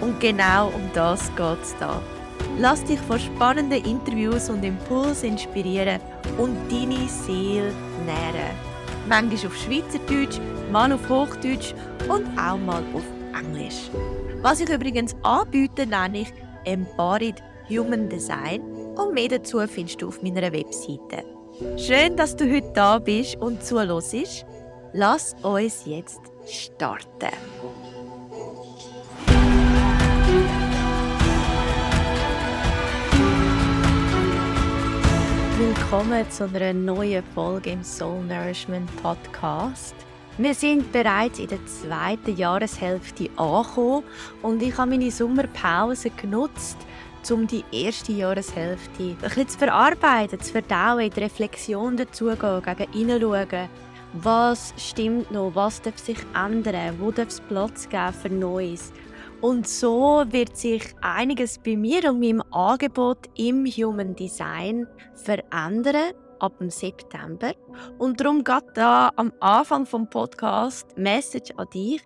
Und genau um das geht es da. Lass dich von spannenden Interviews und Impulsen inspirieren und deine Seele nähren. Manchmal auf Schweizerdeutsch, mal auf Hochdeutsch und auch mal auf Englisch. Was ich übrigens anbiete, nenne ich Embodied Human Design und mehr dazu findest du auf meiner Webseite. Schön, dass du heute da bist und zuhörst. Lass uns jetzt starten. Willkommen zu einer neuen Folge im Soul Nourishment Podcast. Wir sind bereits in der zweiten Jahreshälfte angekommen und ich habe meine Sommerpause genutzt, um die erste Jahreshälfte ein zu verarbeiten, zu verdauen, in die Reflexion dazugehen, gegen hineinschauen. Was stimmt noch? Was darf sich ändern? Wo darf es Platz geben für Neues? Und so wird sich einiges bei mir und meinem Angebot im Human Design verändern ab dem September. Und darum geht da am Anfang vom Podcast Message an dich.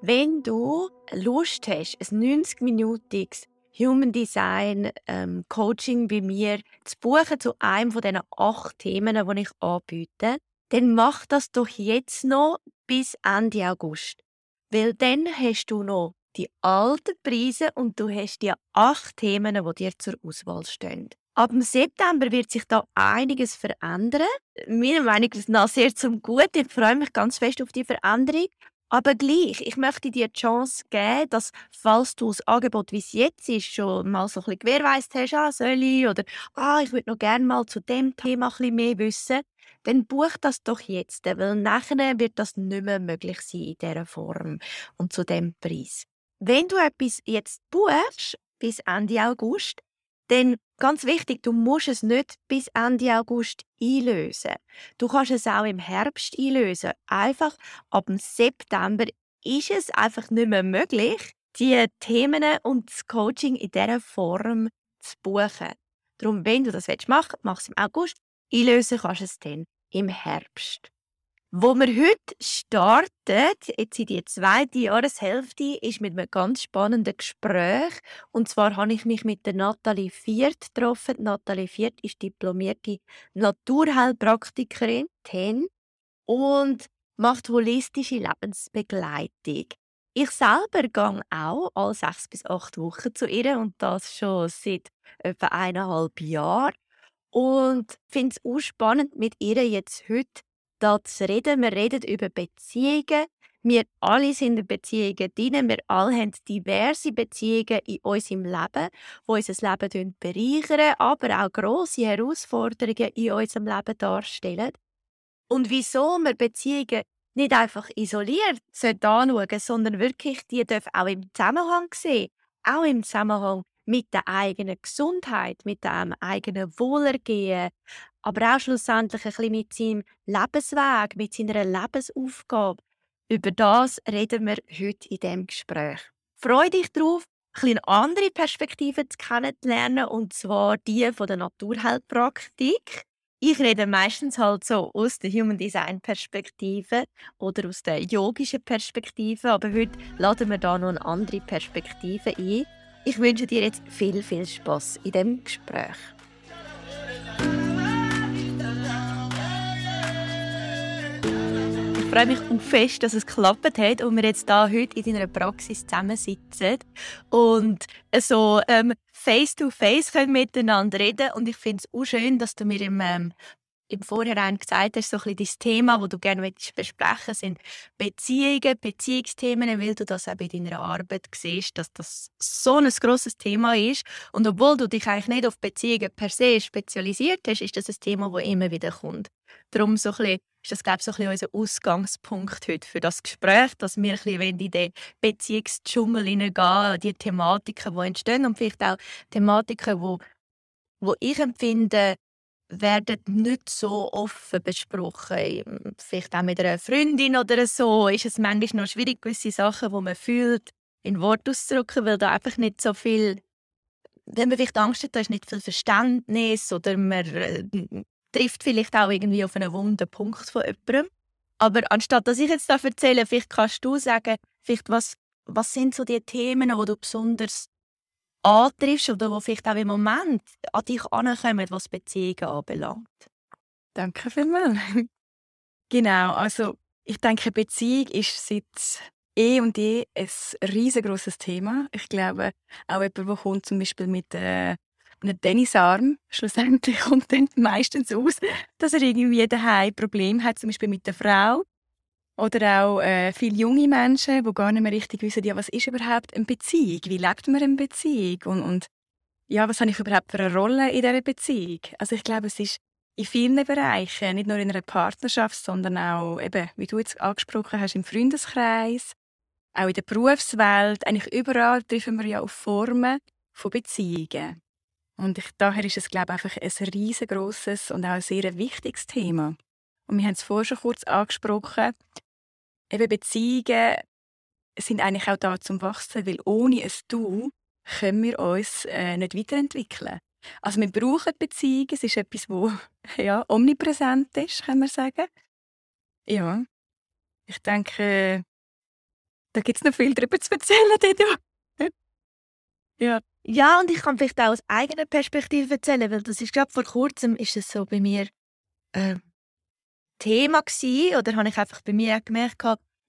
Wenn du Lust hast, ein 90-minütiges Human Design ähm, Coaching bei mir zu buchen zu einem von diesen acht Themen, die ich anbiete, dann mach das doch jetzt noch bis Ende August. Weil dann hast du noch die alten Preise und du hast die acht Themen, die dir zur Auswahl stehen. Ab dem September wird sich da einiges verändern. Meiner Meinung nach sehr zum Guten. Ich freue mich ganz fest auf die Veränderung. Aber gleich, ich möchte dir die Chance geben, dass, falls du das Angebot, wie es jetzt ist, schon mal so ein bisschen hast, ah, soll ich, oder ah, ich würde noch gerne mal zu dem Thema ein bisschen mehr wissen, dann buch das doch jetzt, weil nachher wird das nicht mehr möglich sein in dieser Form und zu dem Preis. Wenn du etwas jetzt buchst, bis Ende August, dann ganz wichtig, du musst es nicht bis Ende August einlösen. Du kannst es auch im Herbst einlösen. Einfach ab dem September ist es einfach nicht mehr möglich, die Themen und das Coaching in dieser Form zu buchen. Darum, wenn du das machen willst, mach es im August. Einlösen kannst du es dann im Herbst. Wo wir heute starten, jetzt in die zweite Jahreshälfte, ist mit einem ganz spannenden Gespräch. Und zwar habe ich mich mit der Nathalie Viert getroffen. Nathalie Viert ist diplomierte Naturheilpraktikerin, TEN, und macht holistische Lebensbegleitung. Ich selber gehe auch alle sechs bis acht Wochen zu ihr und das schon seit etwa eineinhalb Jahren. Und finde es auch spannend, mit ihr jetzt heute da zu reden. Wir reden über Beziehungen. Wir alle sind in Beziehungen drin. Wir alle haben diverse Beziehungen in unserem Leben, die unser Leben bereichern, aber auch grosse Herausforderungen in unserem Leben darstellen. Und wieso wir Beziehungen nicht einfach isoliert anschauen sondern wirklich, die dürfen auch im Zusammenhang sehen. Auch im Zusammenhang mit der eigenen Gesundheit, mit dem eigenen Wohlergehen, aber auch schlussendlich ein bisschen mit seinem Lebensweg, mit seiner Lebensaufgabe. Über das reden wir heute in diesem Gespräch. Freue dich darauf, ein andere Perspektiven kennenzulernen, und zwar die von der Naturheilpraktik. Ich rede meistens halt so aus der Human Design Perspektive oder aus der yogischen Perspektive, aber heute laden wir da noch eine andere Perspektive ein. Ich wünsche dir jetzt viel, viel Spaß in dem Gespräch. Freue mich auch fest, dass es geklappt hat und wir jetzt da heute in deiner Praxis zusammensitzen und so ähm, face to face können miteinander reden und ich finde es auch schön, dass du mir im ähm, im Vorhinein gesagt hast, so ein das Thema, das du gerne besprechen sind Beziehungen, Beziehungsthemen, weil du das auch bei deiner Arbeit siehst, dass das so ein grosses Thema ist. Und obwohl du dich eigentlich nicht auf Beziehungen per se spezialisiert hast, ist das ein Thema, das immer wieder kommt. Darum so ein ist das, glaube ich, so ein bisschen unser Ausgangspunkt heute für das Gespräch, dass wir ein bisschen in den Beziehungsdschungel hineingehen, die Thematiken, die entstehen und vielleicht auch Thematiken, wo, wo ich empfinde, werden nicht so offen besprochen. Vielleicht auch mit einer Freundin oder so ist es manchmal noch schwierig, gewisse Sachen, die man fühlt, in Wort auszudrücken, weil da einfach nicht so viel, wenn man vielleicht Angst hat, da ist nicht viel Verständnis oder man äh, trifft vielleicht auch irgendwie auf einen wunden Punkt von jemandem. Aber anstatt dass ich jetzt da erzähle, vielleicht kannst du sagen, vielleicht was, was sind so die Themen, die du besonders antriffst oder die vielleicht auch im Moment an dich ankommen, was Beziehungen anbelangt? Danke vielmals. genau, also ich denke, Beziehung ist seit eh und je ein riesengroßes Thema. Ich glaube, auch jemand, der kommt zum Beispiel mit äh, einem Tennisarm, schlussendlich kommt dann meistens aus, dass er irgendwie daheim Problem hat, zum Beispiel mit der Frau. Oder auch äh, viele junge Menschen, die gar nicht mehr richtig wissen, ja, was ist überhaupt eine Beziehung? Wie lebt man eine Beziehung? Und, und ja, was habe ich überhaupt für eine Rolle in dieser Beziehung? Also ich glaube, es ist in vielen Bereichen, nicht nur in einer Partnerschaft, sondern auch, eben, wie du jetzt angesprochen hast, im Freundeskreis, auch in der Berufswelt, eigentlich überall treffen wir ja auf Formen von Beziehungen. Und ich, daher ist es, glaube ich, einfach ein riesengroßes und auch ein sehr wichtiges Thema. Und wir haben es vorher schon kurz angesprochen, eben Beziehungen sind eigentlich auch da zum Wachsen, weil ohne ein Du können wir uns äh, nicht weiterentwickeln. Also wir brauchen Beziehungen, es ist etwas, wo ja, omnipräsent ist, kann man sagen. Ja, ich denke, da gibt es noch viel darüber zu erzählen, Dido. Ja. Ja, und ich kann vielleicht auch aus eigener Perspektive erzählen, weil das ist gerade vor kurzem ist es so bei mir äh, Thema gewesen, oder habe ich einfach bei mir gemerkt,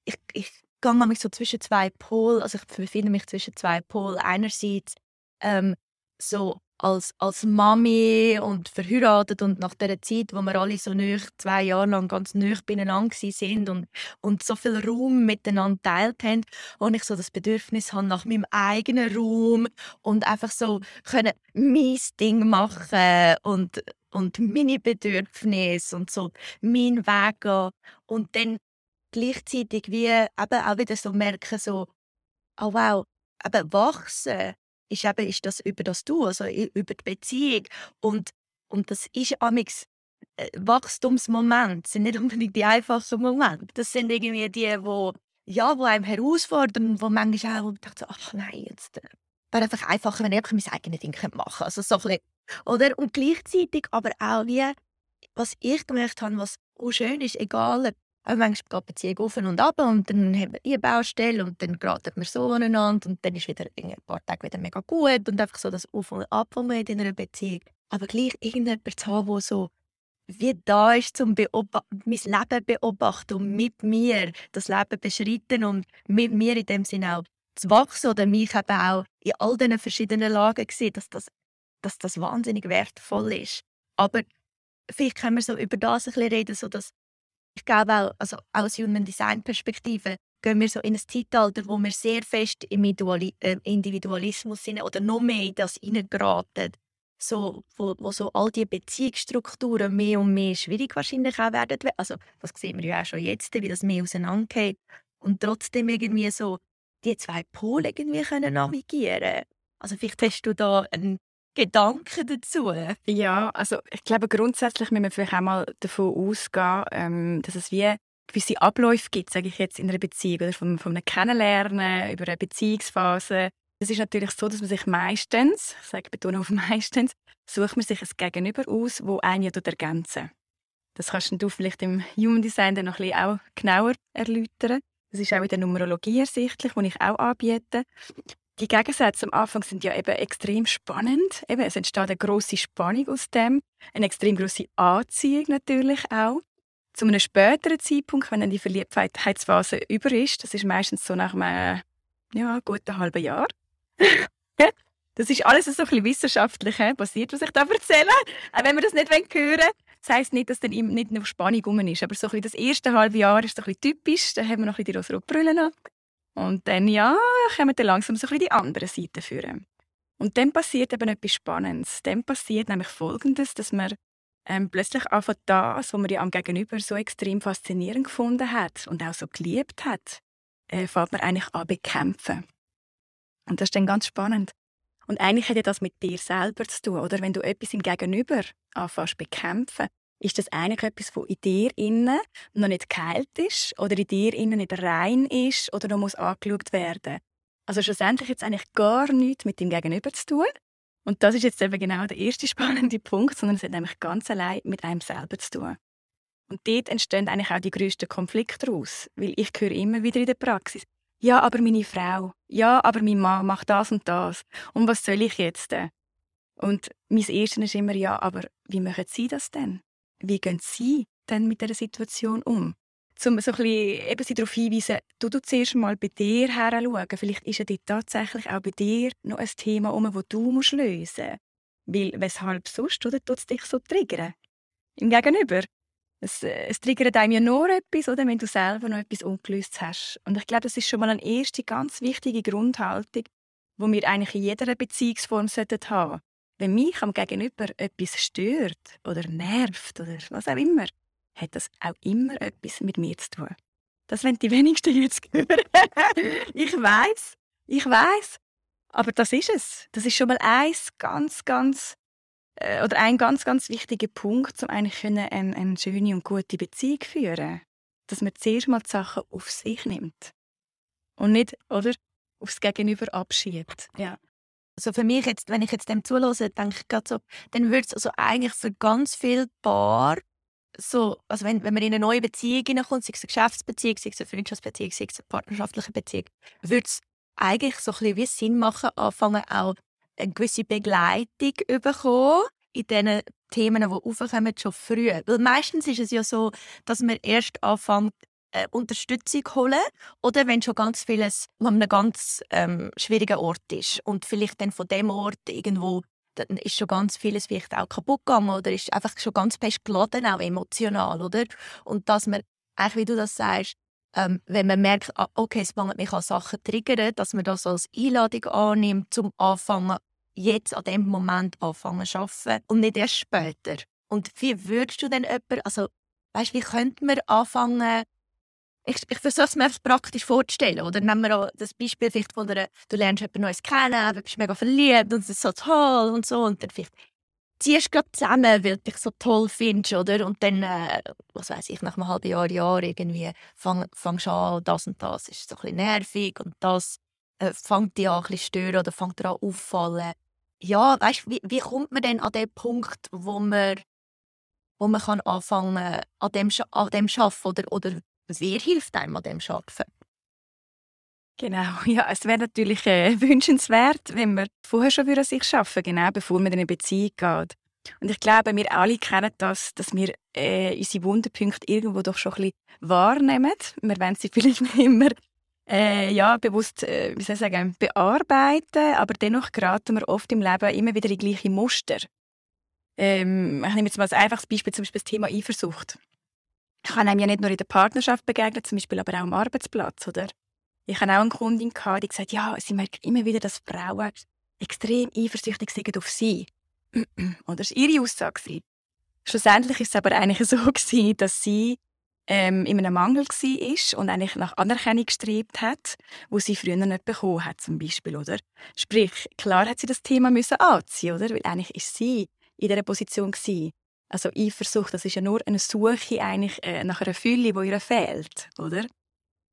ich, ich gehe mich so zwischen zwei Polen, also ich befinde mich zwischen zwei Polen. Einerseits ähm, so als, als Mami und verheiratet und nach der Zeit, wo wir alle so nöch, zwei Jahre lang ganz nöch beieinander sind und, und so viel Raum miteinander teilt haben, und ich so das Bedürfnis habe nach meinem eigenen Raum und einfach so können mein Ding machen und, und meine Bedürfnisse und so mein Weg gehen. Und dann gleichzeitig wie eben auch wieder so merken, so, oh wow, eben wachsen ist eben ist das über das Du, also über die Beziehung. Und, und das ist amix äh, Wachstumsmomente, sind nicht unbedingt die einfachen Momente. Das sind irgendwie die, wo ja, wo einem herausfordern, wo manchmal auch dachte, ach nein, jetzt äh, wäre einfach einfacher, wenn ich mein eigenes Ding machen könnte. Also so ein oder? Und gleichzeitig aber auch wie, was ich gemerkt habe, was auch schön ist, egal aber manchmal geht die Beziehung auf und ab und dann haben wir eine Baustelle und dann geraten wir so aneinander und dann ist wieder ein paar Tage wieder mega gut und einfach so das Auf und Ab, das man in einer Beziehung Aber gleich irgendjemand zu haben, der so wie da ist, um mein Leben beobachten und mit mir das Leben beschreiten und mit mir in dem Sinne auch zu wachsen oder mich eben auch in all diesen verschiedenen Lagen sehen, dass das, dass das wahnsinnig wertvoll ist. Aber vielleicht können wir so über das ein bisschen reden, so dass ich glaube auch, also aus Human Design Perspektive gehen wir so in ein Zeitalter, wo wir sehr fest im äh, Individualismus sind oder noch mehr in das hineingeraten. So, wo, wo so all die Beziehungsstrukturen mehr und mehr schwierig wahrscheinlich auch werden. Also, das sehen wir ja auch schon jetzt, wie das mehr auseinandergeht. Und trotzdem irgendwie so die zwei Pole irgendwie können navigieren Also vielleicht hast du da einen Gedanken dazu? Ja, also ich glaube grundsätzlich müssen wir vielleicht auch mal davon ausgehen, ähm, dass es wie gewisse Abläufe gibt, sage ich jetzt, in einer Beziehung oder von, von einem Kennenlernen über eine Beziehungsphase. Es ist natürlich so, dass man sich meistens, ich sage betone auf meistens, sucht man sich ein Gegenüber aus, wo einen ergänzen Das kannst du vielleicht im Human Design dann noch ein bisschen auch genauer erläutern. Das ist auch in der Numerologie ersichtlich, die ich auch anbiete. Die Gegensätze am Anfang sind ja eben extrem spannend. Eben, es entsteht eine große Spannung aus dem, eine extrem große Anziehung natürlich auch. Zu einem späteren Zeitpunkt, wenn dann die Verliebtheitsphase über ist, das ist meistens so nach einem ja, guten halben Jahr. das ist alles so ein bisschen wissenschaftlich basiert, was ich da erzähle. Auch wenn wir das nicht hören wollen. Das heisst nicht, dass dann nicht noch Spannung rum ist, aber so ein das erste halbe Jahr ist so ein bisschen typisch. Da haben wir noch ein bisschen die rosa Brille an. Und dann, ja, kommen dann langsam so ein die andere Seite führen. Und dann passiert eben etwas Spannendes. Dann passiert nämlich Folgendes, dass man ähm, plötzlich einfach das, was man ja am Gegenüber so extrem faszinierend gefunden hat und auch so geliebt hat, äh, fängt man eigentlich an bekämpfen. Und das ist dann ganz spannend. Und eigentlich hat ja das mit dir selber zu tun, oder? Wenn du etwas im Gegenüber anfängst bekämpfen, ist das eigentlich etwas, das in dir innen noch nicht geheilt ist oder in dir innen nicht rein ist oder noch muss angeschaut werden. Also schlussendlich es eigentlich gar nichts mit dem Gegenüber zu tun. Und das ist jetzt eben genau der erste spannende Punkt, sondern es hat nämlich ganz allein mit einem selber zu tun. Und dort entstehen eigentlich auch die grössten Konflikte daraus, weil ich höre immer wieder in der Praxis, ja, aber meine Frau, ja, aber mein Mann macht das und das. Und was soll ich jetzt denn? Und mein Erstes ist immer, ja, aber wie machen Sie das denn? Wie gehen Sie denn mit der Situation um? Um so ein bisschen eben sie darauf hinweisen, du, du zuerst mal bei dir her schauen. Vielleicht ist ja dort tatsächlich auch bei dir noch ein Thema, um, das du musst lösen musst. Weil, weshalb sonst, oder, tut es dich so triggern? Im Gegenüber. Es, äh, es triggert einem ja nur etwas, oder, wenn du selber noch etwas ungelöst hast. Und ich glaube, das ist schon mal eine erste ganz wichtige Grundhaltung, die wir eigentlich in jeder Beziehungsform haben sollten. Wenn mich am Gegenüber etwas stört oder nervt oder was auch immer, hat das auch immer etwas mit mir zu tun. Das wollen die wenigsten jetzt hören. ich weiß, ich weiß. Aber das ist es. Das ist schon mal eins ganz, ganz äh, oder ein ganz, ganz wichtiger Punkt, um eigentlich eine, eine schöne und gute Beziehung zu führen. Dass man zuerst mal die Sachen auf sich nimmt. Und nicht, oder, aufs Gegenüber abschiebt. Ja. Also für mich jetzt, wenn ich jetzt dem zulose, denke ich gerade so, dann würde es also eigentlich für ganz viele Paar so, also wenn, wenn man in eine neue Beziehung hineinkommt, sei es eine Geschäftsbeziehung, sei es eine Freundschaftsbeziehung, sei es eine partnerschaftliche Beziehung, würde es eigentlich so ein bisschen wie Sinn machen, anfangen auch eine gewisse Begleitung zu bekommen in diesen Themen, die aufkommen, schon früh. Weil meistens ist es ja so, dass man erst anfängt, äh, Unterstützung holen oder wenn schon ganz vieles an einem ganz ähm, schwierigen Ort ist und vielleicht dann von dem Ort irgendwo dann ist schon ganz vieles vielleicht auch kaputt gegangen oder ist einfach schon ganz fest geladen, auch emotional, oder? Und dass man, eigentlich wie du das sagst, ähm, wenn man merkt, ah, okay, es fängt mich an Sachen triggern, dass man das als Einladung annimmt, zum Anfangen, jetzt an dem Moment anfangen zu arbeiten und nicht erst später. Und wie würdest du denn jemanden, also weißt, wie könnte man anfangen, ich, ich versuche es mir praktisch vorzustellen. Oder nehmen wir auch das Beispiel vielleicht von der, du lernst jemand Neues kennen, du bist mega verliebt und es ist so toll und so. Und dann vielleicht ziehst du gerade zusammen, weil du dich so toll findest, oder? Und dann, äh, was weiß ich, nach einem halben Jahr, Jahr irgendwie fang, fangst du an, das und das ist so ein bisschen nervig und das äh, fängt dich an ein bisschen stören oder fängt dir an auffallen. Ja, weißt du, wie, wie kommt man denn an den Punkt, wo man, wo man kann anfangen an dem, an arbeiten oder, oder Wer hilft einem an dem Arbeiten? Genau, ja, es wäre natürlich äh, wünschenswert, wenn man vorher schon an sich arbeiten genau bevor man in eine Beziehung geht. Und ich glaube, wir alle kennen das, dass wir äh, unsere Wunderpunkte irgendwo doch schon ein bisschen wahrnehmen. Wir wollen sie vielleicht nicht immer äh, ja, bewusst äh, wie soll ich sagen, bearbeiten, aber dennoch geraten wir oft im Leben immer wieder in gleiche Muster. Ähm, ich nehme jetzt mal als einfaches Beispiel zum Beispiel das Thema Eifersucht. Ich habe einem ja nicht nur in der Partnerschaft begegnet, zum Beispiel aber auch am Arbeitsplatz, oder? Ich hatte auch eine Kundin, gehabt, die gesagt ja, sie merkt immer wieder, dass Frauen extrem eifersüchtig sind auf sie. oder das war ihre Aussage. Schlussendlich war es aber eigentlich so, dass sie ähm, in einem Mangel war und eigentlich nach Anerkennung gestrebt hat, wo sie früher nicht bekommen hat, zum Beispiel, oder? Sprich, klar hat sie das Thema müssen anziehen, oder? Weil eigentlich ist sie in dieser Position gewesen, also Eifersucht, das ist ja nur eine Suche eigentlich äh, nach einer Fülle, die ihr fehlt, oder?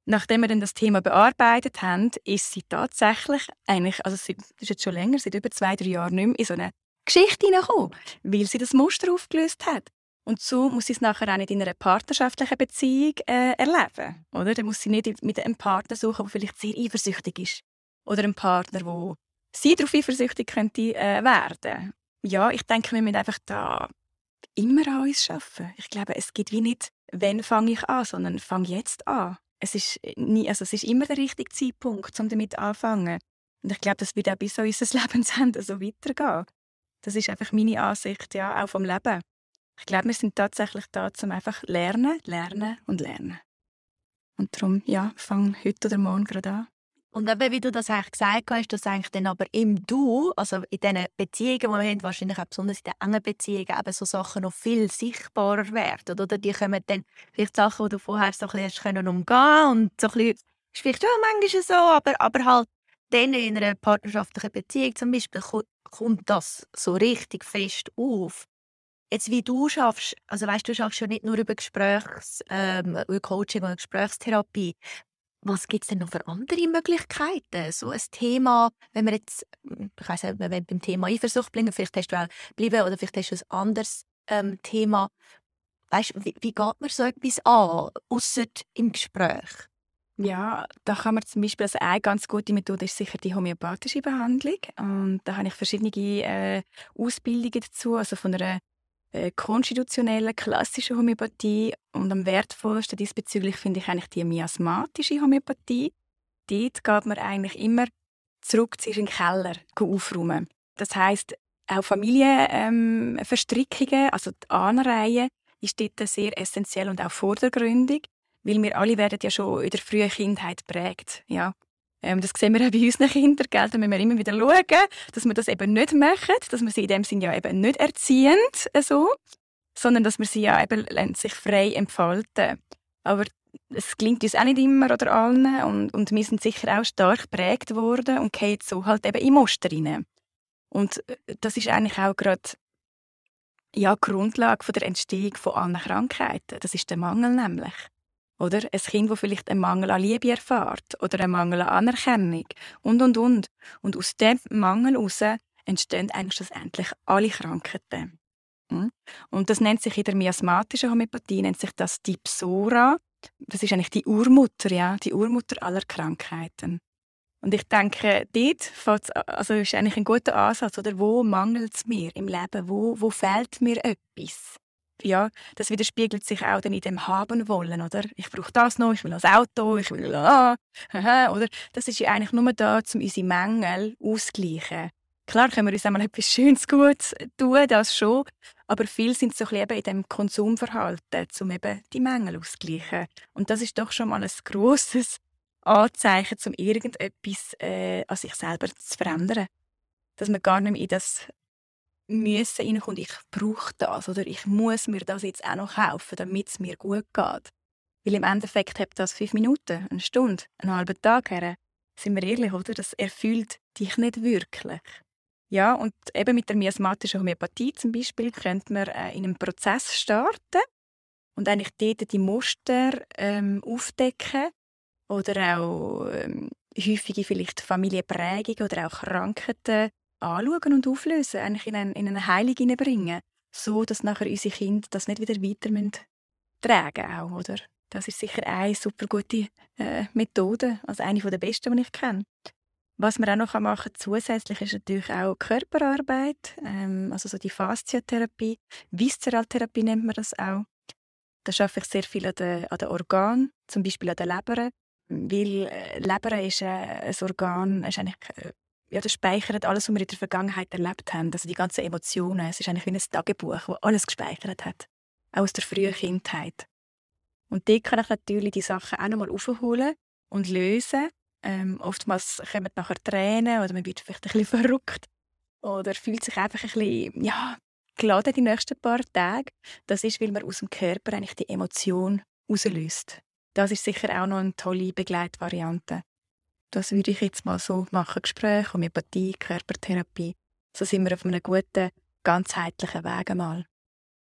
Nachdem wir dann das Thema bearbeitet haben, ist sie tatsächlich eigentlich, also sie ist jetzt schon länger, seit über zwei, drei Jahren nicht mehr in so eine Geschichte hineingekommen, weil sie das Muster aufgelöst hat. Und so muss sie es nachher auch nicht in einer partnerschaftlichen Beziehung äh, erleben, oder? Dann muss sie nicht mit einem Partner suchen, der vielleicht sehr eifersüchtig ist. Oder einem Partner, der sie darauf eifersüchtig könnte äh, werden. Ja, ich denke, wir müssen einfach da immer an uns arbeiten. Ich glaube, es gibt wie nicht, wenn fange ich an, sondern fange jetzt an. Es ist, äh, nie, also es ist immer der richtige Zeitpunkt, um damit anzufangen. Und ich glaube, das wird auch bis an unser Lebensende so weitergehen. Das ist einfach meine Ansicht, ja, auch vom Leben. Ich glaube, wir sind tatsächlich da, um einfach lernen, lernen und lernen. Und darum, ja, fang heute oder morgen gerade an. Und eben, wie du das eigentlich gesagt hast, dass eigentlich dann aber im Du, also in diesen Beziehungen, die wir haben, wahrscheinlich auch besonders in den engen Beziehungen, eben so Sachen noch viel sichtbarer werden. Oder die kommen dann vielleicht Sachen, die du vorher so ein bisschen können umgehen und so ein bisschen, ist vielleicht ja manchmal so, aber, aber halt dann in einer partnerschaftlichen Beziehung zum Beispiel kommt das so richtig fest auf. Jetzt, wie du schaffst, also weißt du, schaffst ja nicht nur über Gesprächs, ähm, über Coaching oder Gesprächstherapie. Was gibt es denn noch für andere Möglichkeiten? So ein Thema, wenn wir jetzt, ich weiss nicht, wenn wir beim Thema Eifersucht bleiben, vielleicht hast du auch bleiben oder vielleicht hast du ein anderes ähm, Thema. Weißt, wie, wie geht man so etwas an, außer im Gespräch? Ja, da kann man zum Beispiel, also eine ganz gute Methode ist sicher die homöopathische Behandlung. Und da habe ich verschiedene äh, Ausbildungen dazu, also von einer konstitutionellen, klassischen Homöopathie. Und am wertvollsten diesbezüglich finde ich eigentlich die miasmatische Homöopathie. Dort geht man eigentlich immer zurück zu in den Keller aufräumen. Das heißt auch Familienverstrickungen, ähm, also die Anreihe, ist dort sehr essentiell und auch vordergründig weil wir alle werden ja schon in der frühen Kindheit prägt. Ja. Ähm, das sehen wir auch bei unseren Kindern. Gell? Da müssen wir immer wieder schauen, dass wir das eben nicht machen, dass wir sie in dem Sinne ja eben nicht erziehen, äh, so, sondern dass wir sie ja eben sich frei entfalten. Aber es gelingt uns auch nicht immer oder allen und, und wir sind sicher auch stark geprägt worden und gehen so halt eben in Muster rein. Und äh, das ist eigentlich auch gerade ja, die Grundlage der Entstehung von allen Krankheiten. Das ist der Mangel nämlich. Oder ein Kind, das vielleicht einen Mangel an Liebe erfährt oder einen Mangel an Anerkennung und, und, und. Und aus dem Mangel heraus entstehen eigentlich schlussendlich alle Krankheiten. Hm? Und das nennt sich in der miasmatischen Homöopathie nennt sich das die Psora. Das ist eigentlich die Urmutter, ja, die Urmutter aller Krankheiten. Und ich denke, dort also ist eigentlich ein guter Ansatz, oder? Wo mangelt es mir im Leben? Wo, wo fehlt mir etwas? Ja, das widerspiegelt sich auch dann in dem haben wollen, oder? Ich brauche das noch, ich will das Auto, ich will ah, oder? Das ist ja eigentlich nur da, um unsere Mängel auszugleichen. Klar können wir uns einmal etwas Schönes gut tun, das schon, aber viel sind so ein in dem Konsumverhalten, um eben die Mängel auszugleichen. Und das ist doch schon mal ein grosses Anzeichen, um irgendetwas äh, an sich selber zu verändern. Dass man gar nicht mehr in das müssen reinkommt, ich brauche das oder ich muss mir das jetzt auch noch kaufen, damit es mir gut geht. Weil im Endeffekt hat das fünf Minuten, eine Stunde, einen halben Tag her. Sind wir ehrlich, oder? Das erfüllt dich nicht wirklich. Ja, und eben mit der miasmatischen Homöopathie zum Beispiel könnte man äh, in einem Prozess starten und eigentlich dort die Muster ähm, aufdecken oder auch ähm, häufige vielleicht Familienprägungen oder auch Krankheiten anschauen und auflösen, eigentlich in eine, in eine Heilung hineinbringen, so dass nachher unsere Kinder das nicht wieder weiter müssen tragen auch, oder? Das ist sicher eine super gute äh, Methode, also eine der besten, die ich kenne. Was man auch noch machen kann, zusätzlich ist natürlich auch Körperarbeit, ähm, also so die Fasziatherapie, Viszeraltherapie nennt man das auch. Da arbeite ich sehr viel an den, an den Organen, zum Beispiel an der Leber, weil äh, Leber ist äh, ein Organ, ist eigentlich äh, ja, das speichert alles, was wir in der Vergangenheit erlebt haben. Also die ganzen Emotionen. Es ist eigentlich wie ein Tagebuch, das alles gespeichert hat. Auch aus der frühen Kindheit. Und dort kann ich natürlich die Sachen auch nochmal aufholen und lösen. Ähm, oftmals kommen nachher Tränen oder man wird vielleicht ein bisschen verrückt oder fühlt sich einfach ein bisschen, ja, geladen die nächsten paar Tage. Das ist, weil man aus dem Körper eigentlich die Emotion auslöst. Das ist sicher auch noch eine tolle Begleitvariante. Das würde ich jetzt mal so machen. Gespräche, Homöopathie, Körpertherapie. So sind wir auf einem guten, ganzheitlichen Weg einmal.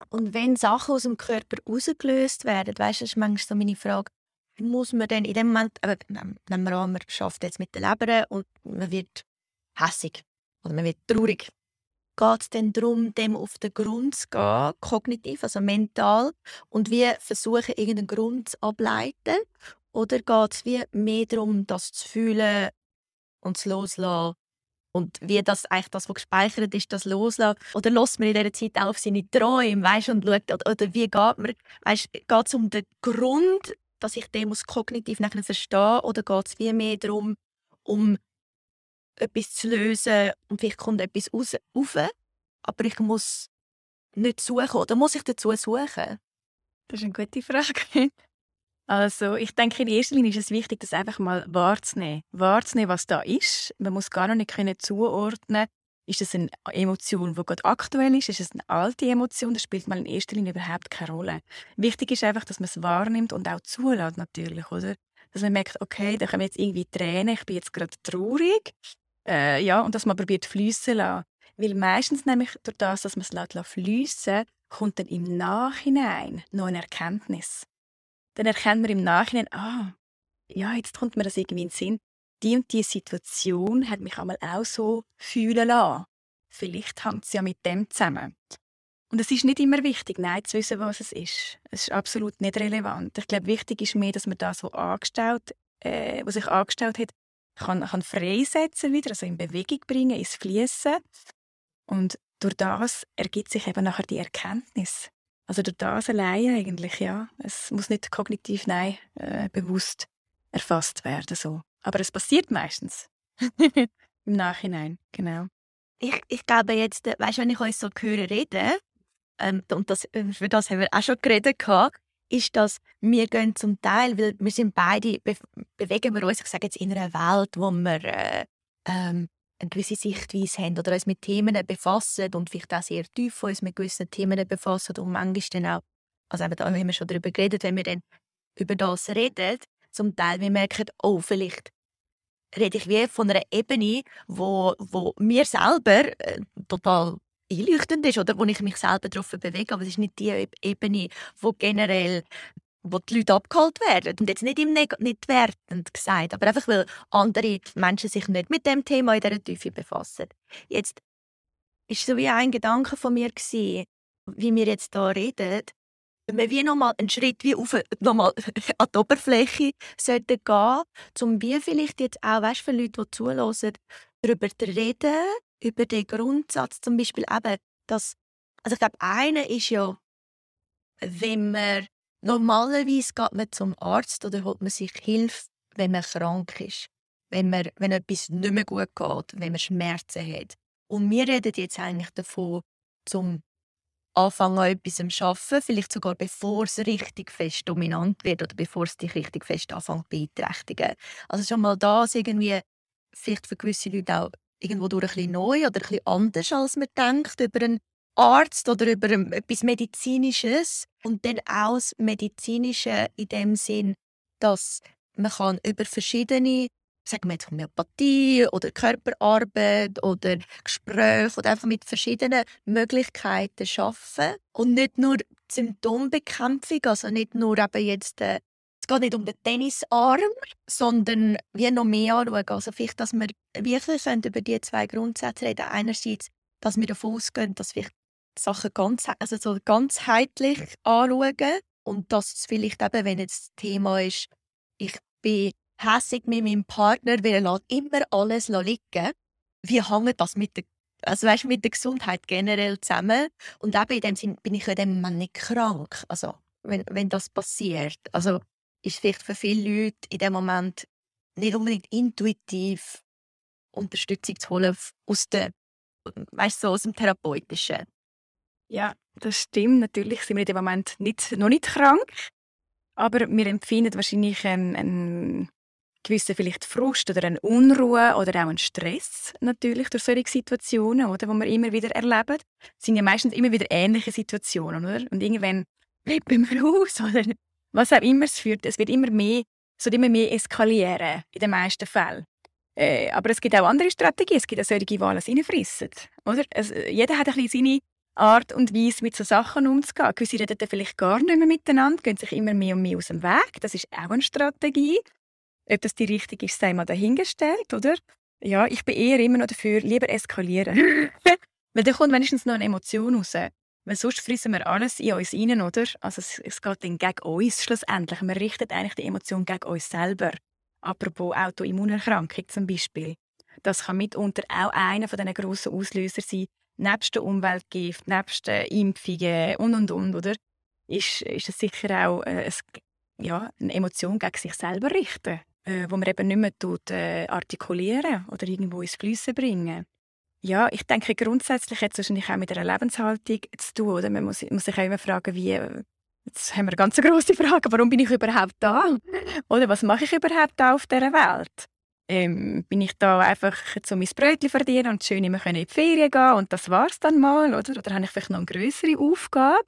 Und wenn Sachen aus dem Körper rausgelöst werden, weißt du, das ist manchmal so meine Frage, muss man dann in dem Moment, äh, nehmen wir an, man schafft jetzt mit der Leber und man wird hässig oder man wird traurig. Geht es dann darum, dem auf den Grund zu gehen, kognitiv, also mental, und wie versuchen, irgendeinen Grund zu ableiten? Oder geht es wie mehr darum, das zu fühlen und zu loslassen? Und wie das eigentlich das, was gespeichert ist, das loslassen? Oder lässt man in dieser Zeit auch auf seine Träume weißt, und schaut, oder, wie geht man? geht es um den Grund, dass ich den muss kognitiv nachher verstehe? Oder geht es wie mehr darum, um etwas zu lösen und vielleicht kommt etwas raus, rauf, aber ich muss nicht suchen? Oder muss ich dazu suchen? Das ist eine gute Frage. Also ich denke, in erster Linie ist es wichtig, das einfach mal wahrzunehmen. Wahrzunehmen, was da ist. Man muss gar nicht können zuordnen ist es eine Emotion, die gerade aktuell ist? Ist es eine alte Emotion? Das spielt mal in erster Linie überhaupt keine Rolle. Wichtig ist einfach, dass man es wahrnimmt und auch zulässt natürlich, oder? Dass man merkt, okay, da kommen jetzt irgendwie Tränen, ich bin jetzt gerade traurig. Äh, ja, und dass man probiert fließen lassen. Weil meistens nämlich durch das, dass man es fließen kommt dann im Nachhinein noch eine Erkenntnis. Dann erkennt man im Nachhinein, ah, ja, jetzt kommt mir das irgendwie in den Sinn die und die Situation hat mich einmal auch so fühlen lassen. Vielleicht hängt es ja mit dem zusammen. Und es ist nicht immer wichtig, nein, zu wissen, was es ist. Es ist absolut nicht relevant. Ich glaube, wichtig ist mehr, dass man das, was, angestellt, äh, was sich angestellt hat, kann, kann freisetzen wieder, also in Bewegung bringen, ins Fließen. Und durch das ergibt sich eben nachher die Erkenntnis. Also durch das allein eigentlich, ja. Es muss nicht kognitiv, nein, äh, bewusst erfasst werden. So. Aber es passiert meistens. Im Nachhinein, genau. Ich, ich glaube jetzt, äh, weißt du, wenn ich euch so höre reden, ähm, und das, äh, für das haben wir auch schon geredet, ist, dass wir gehen zum Teil, weil wir sind beide, be bewegen wir uns, ich sage jetzt, in einer Welt, wo wir äh, ähm, eine gewisse Sichtweise haben oder uns mit Themen befassen und vielleicht auch sehr tief uns mit gewissen Themen befassen und manchmal dann auch, also eben, da haben wir schon darüber geredet, wenn wir dann über das reden, zum Teil wir merken, oh, vielleicht rede ich wie von einer Ebene, wo, wo mir selber äh, total einleuchtend ist oder? Wo ich mich selber darauf bewege, aber es ist nicht die Ebene, wo generell wo die Leute abgeholt werden. Und jetzt nicht im Neg nicht wertend gesagt, aber einfach, weil andere Menschen sich nicht mit dem Thema in dieser Tiefe befassen. Jetzt ist so wie ein Gedanke von mir gewesen, wie wir jetzt hier reden, wenn wir wie nochmal einen Schritt wie auf, nochmal an die Oberfläche sollten gehen, um wie vielleicht jetzt auch weißt, für Leute, die zuhören, darüber zu reden, über den Grundsatz zum Beispiel eben, dass, also ich glaube, einer ist ja, wenn man normalerweise geht man zum Arzt oder holt man sich Hilfe, wenn man krank ist, wenn, man, wenn etwas nicht mehr gut geht, wenn man Schmerzen hat. Und wir reden jetzt eigentlich davon, zum anfangen an etwas zu arbeiten, vielleicht sogar bevor es richtig fest dominant wird oder bevor es dich richtig fest anfängt zu beeinträchtigen. Also schon mal das irgendwie vielleicht für gewisse Leute auch irgendwo durch ein bisschen neu oder ein bisschen anders, als man denkt, über einen Arzt oder über etwas Medizinisches. Und dann auch das Medizinische in dem Sinn, dass man kann über verschiedene sagen wir jetzt Homöopathie oder Körperarbeit oder Gespräche oder einfach mit verschiedenen Möglichkeiten arbeiten und nicht nur Symptombekämpfung, also nicht nur eben jetzt äh, es geht nicht um den Tennisarm, sondern wie noch mehr anschauen. Also vielleicht, dass wir wirklich über die zwei Grundsätze reden. Einerseits, dass wir davon ausgehen, dass wir Sachen ganz, also so ganzheitlich anschauen und dass es vielleicht eben, wenn jetzt das Thema ist, ich bin hässig mit meinem Partner, weil er lässt immer alles liegen. Wie hängt das mit der, also weißt, mit der Gesundheit generell zusammen? Und eben in dem Sinne bin ich in dem Moment nicht krank. Also, wenn, wenn das passiert. Also, ist vielleicht für viele Leute in dem Moment nicht unbedingt intuitiv Unterstützung zu holen aus, der, weißt, so aus dem Therapeutischen. Ja, das stimmt. Natürlich sind wir in dem Moment nicht, noch nicht krank. Aber wir empfinden wahrscheinlich einen, einen gewissen vielleicht Frust oder eine Unruhe oder auch einen Stress natürlich durch solche Situationen, oder, die wir immer wieder erleben. Das sind ja meistens immer wieder ähnliche Situationen, oder? Und irgendwann flippen wir aus oder was auch immer es führt. Es wird immer mehr, es wird immer mehr eskalieren in den meisten Fällen. Äh, aber es gibt auch andere Strategien. Es gibt auch solche, die alles reinfressen. Oder? Also, jeder hat ein bisschen seine Art und Weise, mit so Sachen umzugehen. Gewisse reden dann vielleicht gar nicht mehr miteinander, gehen sich immer mehr und mehr aus dem Weg. Das ist auch eine Strategie. Ob das die richtige ist, sei mal dahingestellt, oder? Ja, ich bin eher immer noch dafür, lieber eskalieren. Weil da kommt wenigstens noch eine Emotion raus. Weil sonst frissen wir alles in uns rein, oder? Also es, es geht dann gegen uns schlussendlich. Man richtet eigentlich die Emotion gegen uns selber. Apropos Autoimmunerkrankung zum Beispiel. Das kann mitunter auch einer von diesen grossen Auslöser sein. Nebst der Umweltgift, nebst den Impfungen und, und, und, oder? Ist, ist es sicher auch äh, ein, ja, eine Emotion gegen sich selber richten äh, wo man eben nicht mehr tut, äh, artikulieren oder irgendwo ins Flüssen bringen. Ja, ich denke, grundsätzlich hat es wahrscheinlich auch mit einer Lebenshaltung zu tun. Oder? Man muss, muss sich auch immer fragen, wie, Jetzt haben wir eine ganz grosse Frage. Warum bin ich überhaupt da? Oder was mache ich überhaupt da auf dieser Welt? Ähm, bin ich da einfach um mein Brötchen verdienen und schön immer in die Ferien gehen und das war es dann mal? Oder, oder habe ich vielleicht noch eine größere Aufgabe?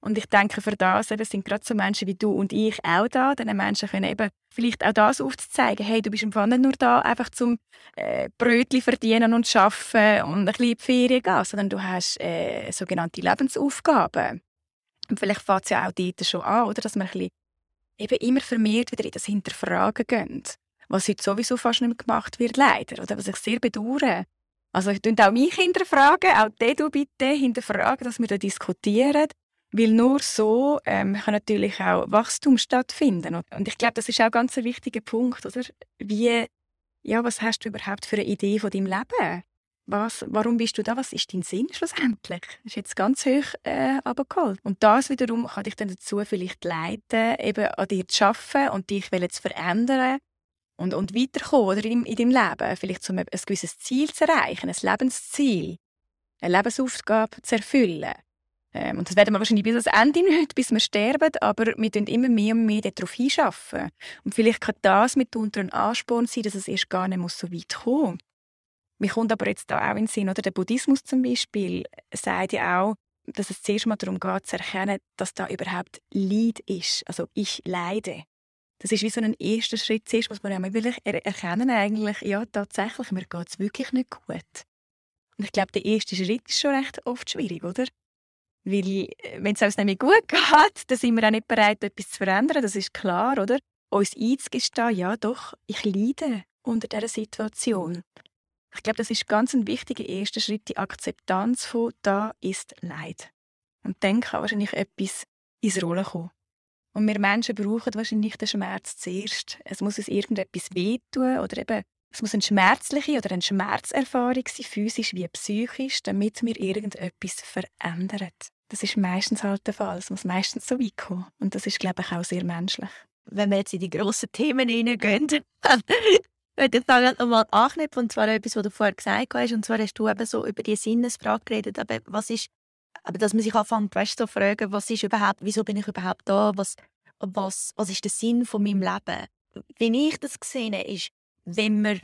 Und ich denke, für das eben, sind gerade so Menschen wie du und ich auch da. Diesen Menschen können eben vielleicht auch das aufzuzeigen. Hey, du bist im Fall nur da, einfach zum äh, Brötchen verdienen und arbeiten und ein bisschen in die Ferien gehen, sondern du hast äh, sogenannte Lebensaufgaben. Und vielleicht fängt es ja auch dort schon an, oder? dass man ein bisschen eben immer vermehrt wieder in das Hinterfragen gehen. Was heute sowieso fast nicht mehr gemacht wird, leider. Oder was ich sehr bedauere. Also ich auch mich hinterfragen, auch du bitte hinterfragen, dass wir da diskutieren weil nur so ähm, kann natürlich auch Wachstum stattfinden. Und ich glaube, das ist auch ganz ein wichtiger Punkt, oder? Wie, ja, was hast du überhaupt für eine Idee von deinem Leben? Was, warum bist du da? Was ist dein Sinn schlussendlich? Das ist jetzt ganz hoch äh, abgeholt. Und das wiederum kann dich dann dazu vielleicht leiten, eben an dir zu arbeiten und dich zu verändern und, und weiterkommen oder in, in deinem Leben. Vielleicht um ein gewisses Ziel zu erreichen, ein Lebensziel, eine Lebensaufgabe zu erfüllen. Ähm, und das werden wir wahrscheinlich bis ans Ende nicht, bis wir sterben, aber wir tun immer mehr und mehr darauf hinschaffen. Und vielleicht kann das mitunter ein Ansporn sein, dass es erst gar nicht so weit kommen muss. Mir kommt aber jetzt da auch in den Sinn, oder der Buddhismus zum Beispiel sagt ja auch, dass es zuerst mal darum geht, zu erkennen, dass da überhaupt Leid ist. Also ich leide. Das ist wie so ein erster Schritt. Zuerst muss man wirklich erkennen, eigentlich, ja, tatsächlich, mir geht es wirklich nicht gut. Und ich glaube, der erste Schritt ist schon recht oft schwierig, oder? Weil, äh, wenn es uns nämlich gut geht, dann sind wir auch nicht bereit, etwas zu verändern. Das ist klar, oder? Uns einzugestehen, ja doch, ich leide unter dieser Situation. Ich glaube, das ist ganz ein wichtiger erster Schritt, die Akzeptanz von «da ist Leid». Und dann kann wahrscheinlich etwas ins Rollen kommen. Und wir Menschen brauchen wahrscheinlich den Schmerz zuerst. Es muss uns irgendetwas wehtun oder eben es muss eine schmerzliche oder eine Schmerzerfahrung sein, physisch wie psychisch, damit wir irgendetwas verändern. Das ist meistens halt der Fall. Es muss meistens so weit kommen. Und das ist, glaube ich, auch sehr menschlich. Wenn wir jetzt in die grossen Themen hineingehen, würde ich sagen, nochmal anknüpfen. Und zwar etwas, was du vorher gesagt hast. Und zwar hast du eben so über die Sinnesfrage geredet. Aber was ist, aber dass man sich anfängt, weißt, so fragen, was ist überhaupt, wieso bin ich überhaupt da? Was, was, was ist der Sinn von meinem Leben? Wie ich das gesehen habe, ist, wenn man,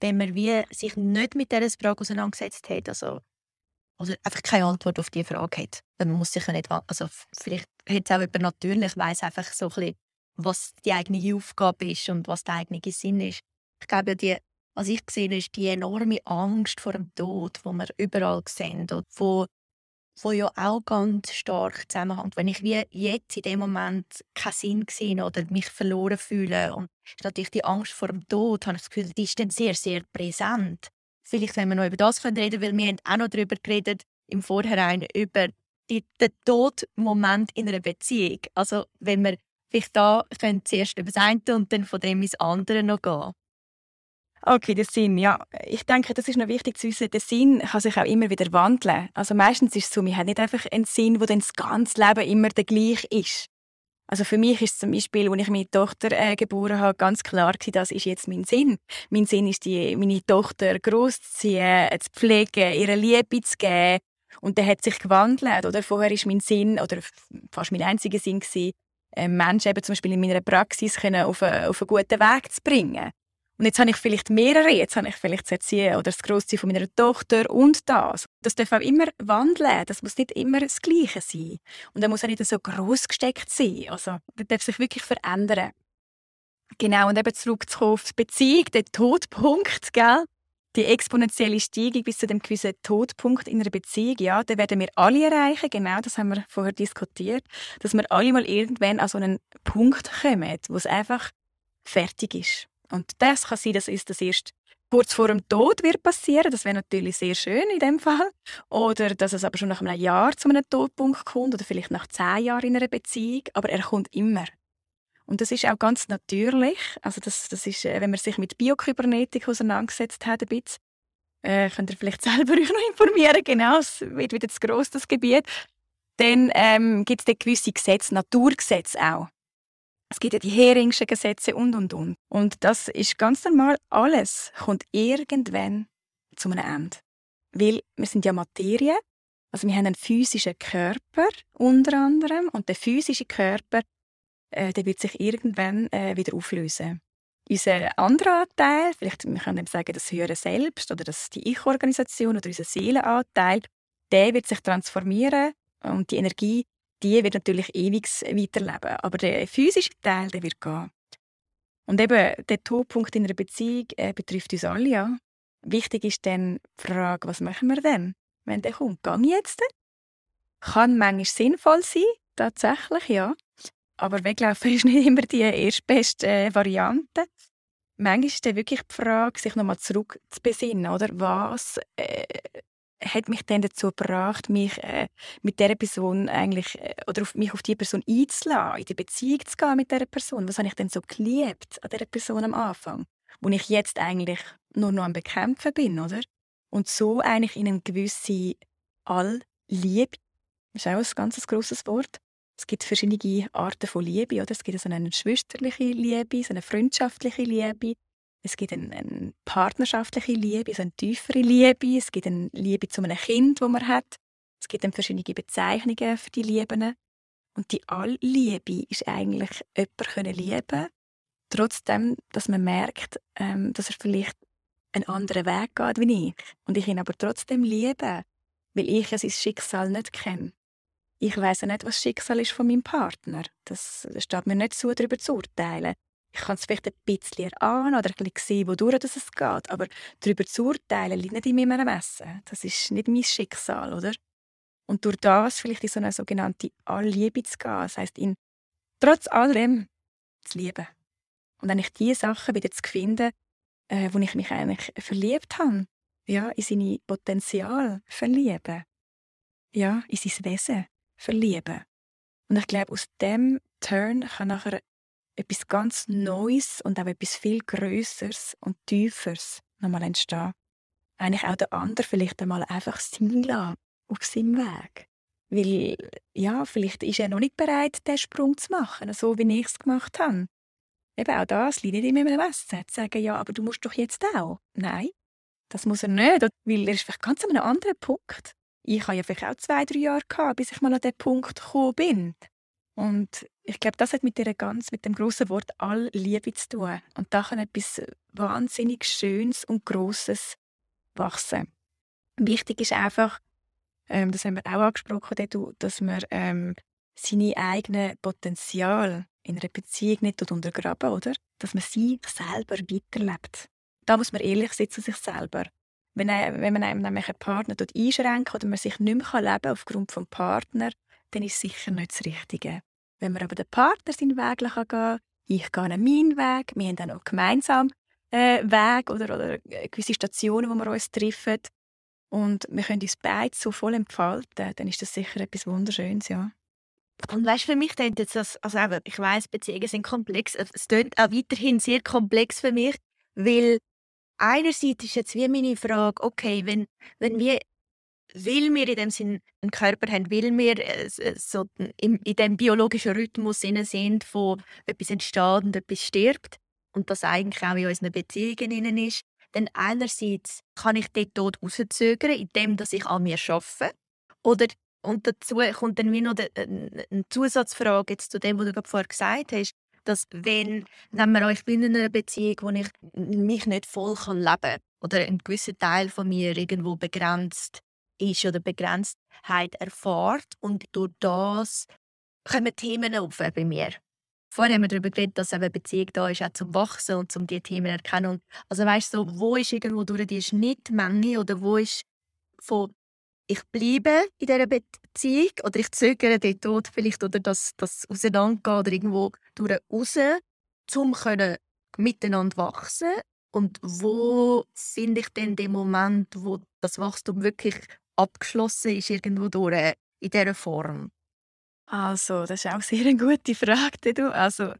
wenn man wie sich nicht mit dieser Frage auseinandergesetzt hat, also, also einfach keine Antwort auf diese Frage hat, dann muss sich ja nicht, also vielleicht hat es auch jemand natürlich, weiß einfach so ein bisschen, was die eigene Aufgabe ist und was der eigene Sinn ist. Ich glaube, die, was ich gesehen ist die enorme Angst vor dem Tod, wo wir überall sehen und wo wo ja auch ganz stark zusammenhängt. Wenn ich wie jetzt in dem Moment keinen Sinn sehe oder mich verloren fühle und natürlich die Angst vor dem Tod, habe ich das Gefühl, die ist dann sehr, sehr präsent. Vielleicht, wenn wir noch über das reden weil wir haben auch noch darüber geredet, im Vorhinein, über die, den Todmoment in einer Beziehung. Also, wenn wir vielleicht da können zuerst über das eine und dann von dem ins andere noch gehen. Okay, der Sinn, ja. Ich denke, das ist noch wichtig zu wissen. Der Sinn kann sich auch immer wieder wandeln. Also meistens ist es so, wir haben nicht einfach einen Sinn, der dann das ganze Leben immer der gleiche ist. Also für mich ist zum Beispiel, als ich meine Tochter äh, geboren habe, ganz klar gewesen, das ist jetzt mein Sinn. Mein Sinn ist, die, meine Tochter großzuziehen, zu pflegen, ihre Liebe zu geben. Und der hat sich gewandelt. Oder vorher ist mein Sinn, oder fast mein einziger Sinn gewesen, äh, Menschen eben zum Beispiel in meiner Praxis können auf, einen, auf einen guten Weg zu bringen. Und jetzt habe ich vielleicht mehrere, jetzt habe ich vielleicht das Erziehen oder das Großziehen von meiner Tochter und das. Das darf auch immer wandeln, das muss nicht immer das Gleiche sein. Und er muss auch nicht so groß gesteckt sein. Also, das darf sich wirklich verändern. Genau, und eben zurückzukommen auf die Beziehung, den Todpunkt, gell? Die exponentielle Steigung bis zu dem gewissen Todpunkt in einer Beziehung, ja, den werden wir alle erreichen, genau, das haben wir vorher diskutiert, dass wir alle mal irgendwann an so einen Punkt kommen, wo es einfach fertig ist. Und das kann sein, dass es das erst kurz vor dem Tod wird passieren. Das wäre natürlich sehr schön in dem Fall. Oder dass es aber schon nach einem Jahr zu einem Todpunkt kommt oder vielleicht nach zehn Jahren in einer Beziehung. Aber er kommt immer. Und das ist auch ganz natürlich. Also das, das ist, äh, wenn man sich mit Biokybernetik auseinandergesetzt hat, ein bisschen, äh, könnt ihr vielleicht selber euch noch informieren. Genau, es wird wieder zu gross, das Gebiet. Dann ähm, gibt es gewisse Gesetze, Naturgesetze auch. Es gibt ja die Heringschen Gesetze und, und, und. Und das ist ganz normal. Alles kommt irgendwann zu einem Ende. Weil wir sind ja Materie Also wir haben einen physischen Körper unter anderem und der physische Körper, äh, der wird sich irgendwann äh, wieder auflösen. Unser anderer Anteil, vielleicht wir können sagen das höhere Selbst oder das die Ich-Organisation oder unser Seelenanteil, der wird sich transformieren und die Energie, die wird natürlich ewig weiterleben. Aber der physische Teil, der wird gehen. Und eben der Todpunkt in einer Beziehung äh, betrifft uns alle, ja. Wichtig ist dann die Frage, was machen wir denn, wenn der kommt? Gang jetzt? Kann manchmal sinnvoll sein, tatsächlich, ja. Aber weglaufen ist nicht immer die erstbeste äh, Variante. Manchmal ist dann wirklich die Frage, sich nochmal zurück zu besinnen, oder? Was äh, hat mich denn dazu gebracht, mich äh, mit dieser Person eigentlich, äh, oder auf, mich auf diese Person einzulassen, in die Beziehung zu gehen mit dieser Person? Was habe ich denn so geliebt an dieser Person am Anfang? Wo ich jetzt eigentlich nur noch am Bekämpfen bin, oder? Und so eigentlich in eine gewisse Allliebe, das ist auch ein ganz grosses Wort, es gibt verschiedene Arten von Liebe. Oder? Es gibt so eine schwesterliche Liebe, so eine freundschaftliche Liebe. Es gibt eine, eine partnerschaftliche Liebe, so eine tiefere Liebe. Es gibt eine Liebe zu einem Kind, das man hat. Es gibt dann verschiedene Bezeichnungen für die Lieben. Und die Allliebe ist eigentlich jemanden lieben trotzdem, dass man merkt, ähm, dass er vielleicht einen anderen Weg geht wie ich. Und ich ihn aber trotzdem liebe, weil ich ja sein Schicksal nicht kenne. Ich weiß ja nicht, was das Schicksal ist von meinem Partner. Das steht mir nicht zu, darüber zu urteilen. Ich kann es vielleicht ein bisschen erahnen oder ein bisschen sehen, wodurch es geht. Aber darüber zu urteilen liegt nicht in meinem Ermessen. Das ist nicht mein Schicksal, oder? Und durch das vielleicht in so eine sogenannte Allliebe zu gehen. Das heisst, ihn trotz allem zu lieben. Und eigentlich die Sachen wieder zu finden, äh, wo ich mich eigentlich verliebt habe. Ja, in seine Potenzial verlieben. Ja, in sein Wesen verlieben. Und ich glaube, aus dem Turn kann nachher etwas ganz Neues und auch etwas viel Größeres und Tieferes nochmal entstehen. Eigentlich auch der andere vielleicht einmal einfach sein lassen auf seinem Weg. Weil, ja, vielleicht ist er noch nicht bereit, diesen Sprung zu machen, so wie ich es gemacht habe. Eben auch das liegt nicht in meinem Wissen. Zu sagen, ja, aber du musst doch jetzt auch. Nein, das muss er nicht, weil er ist vielleicht ganz an einem anderen Punkt ich habe ja vielleicht auch zwei, drei Jahre gehabt, bis ich mal an den Punkt gekommen bin. Und ich glaube, das hat mit, der ganz, mit dem großen Wort all Liebe zu tun. Und da kann etwas wahnsinnig Schönes und Grosses wachsen. Wichtig ist einfach, ähm, das haben wir auch angesprochen, dass man ähm, seine eigenen Potenzial in einer Beziehung nicht untergraben, oder? Dass man sie selber weiterlebt. Da muss man ehrlich sein zu sich selber. Wenn, wenn man einem nämlich einen Partner einschränkt oder man sich nicht mehr leben kann aufgrund des Partners, dann ist es sicher nicht das Richtige. Wenn man aber den Partner seinen Weg gehen kann, ich gehe meinen Weg, wir haben dann auch gemeinsam äh, Weg oder, oder äh, gewisse Stationen, wo wir uns treffen und wir können uns beide so voll entfalten, dann ist das sicher etwas Wunderschönes, ja. Und weißt für mich klingt das, also eben, ich weiß, Beziehungen sind komplex, es klingt auch weiterhin sehr komplex für mich, weil einerseits ist jetzt wie meine Frage, okay, wenn, wenn wir, will wir in dem Sinn einen Körper haben, will wir äh, so in, in dem biologischen Rhythmus sind, von etwas entsteht und etwas stirbt und das eigentlich auch in unseren Beziehungen ist, dann einerseits kann ich den Tod rauszögern, indem dass ich an mir arbeite. Oder, und dazu kommt dann wie noch eine Zusatzfrage jetzt zu dem, was du vorher gesagt hast dass wenn, nehmen wir ich bin in einer Beziehung, wo ich mich nicht voll kann leben kann oder ein gewisser Teil von mir irgendwo begrenzt ist oder Begrenztheit erfahrt und durch das kommen Themen auf bei mir. Vorher haben wir darüber geredet, dass eine Beziehung da ist, auch zum Wachsen und zum die Themen erkennen. Also weißt du, so, wo ist irgendwo durch die Schnittmenge oder wo ist von ich bleibe in dieser Beziehung oder ich zögere den Tod vielleicht oder das, das Auseinandergehen oder irgendwo durch raus, um können miteinander wachsen und wo finde ich denn den Moment, wo das Wachstum wirklich abgeschlossen ist, irgendwo durch, in dieser Form? Also, das ist auch sehr eine gute Frage, du. Also,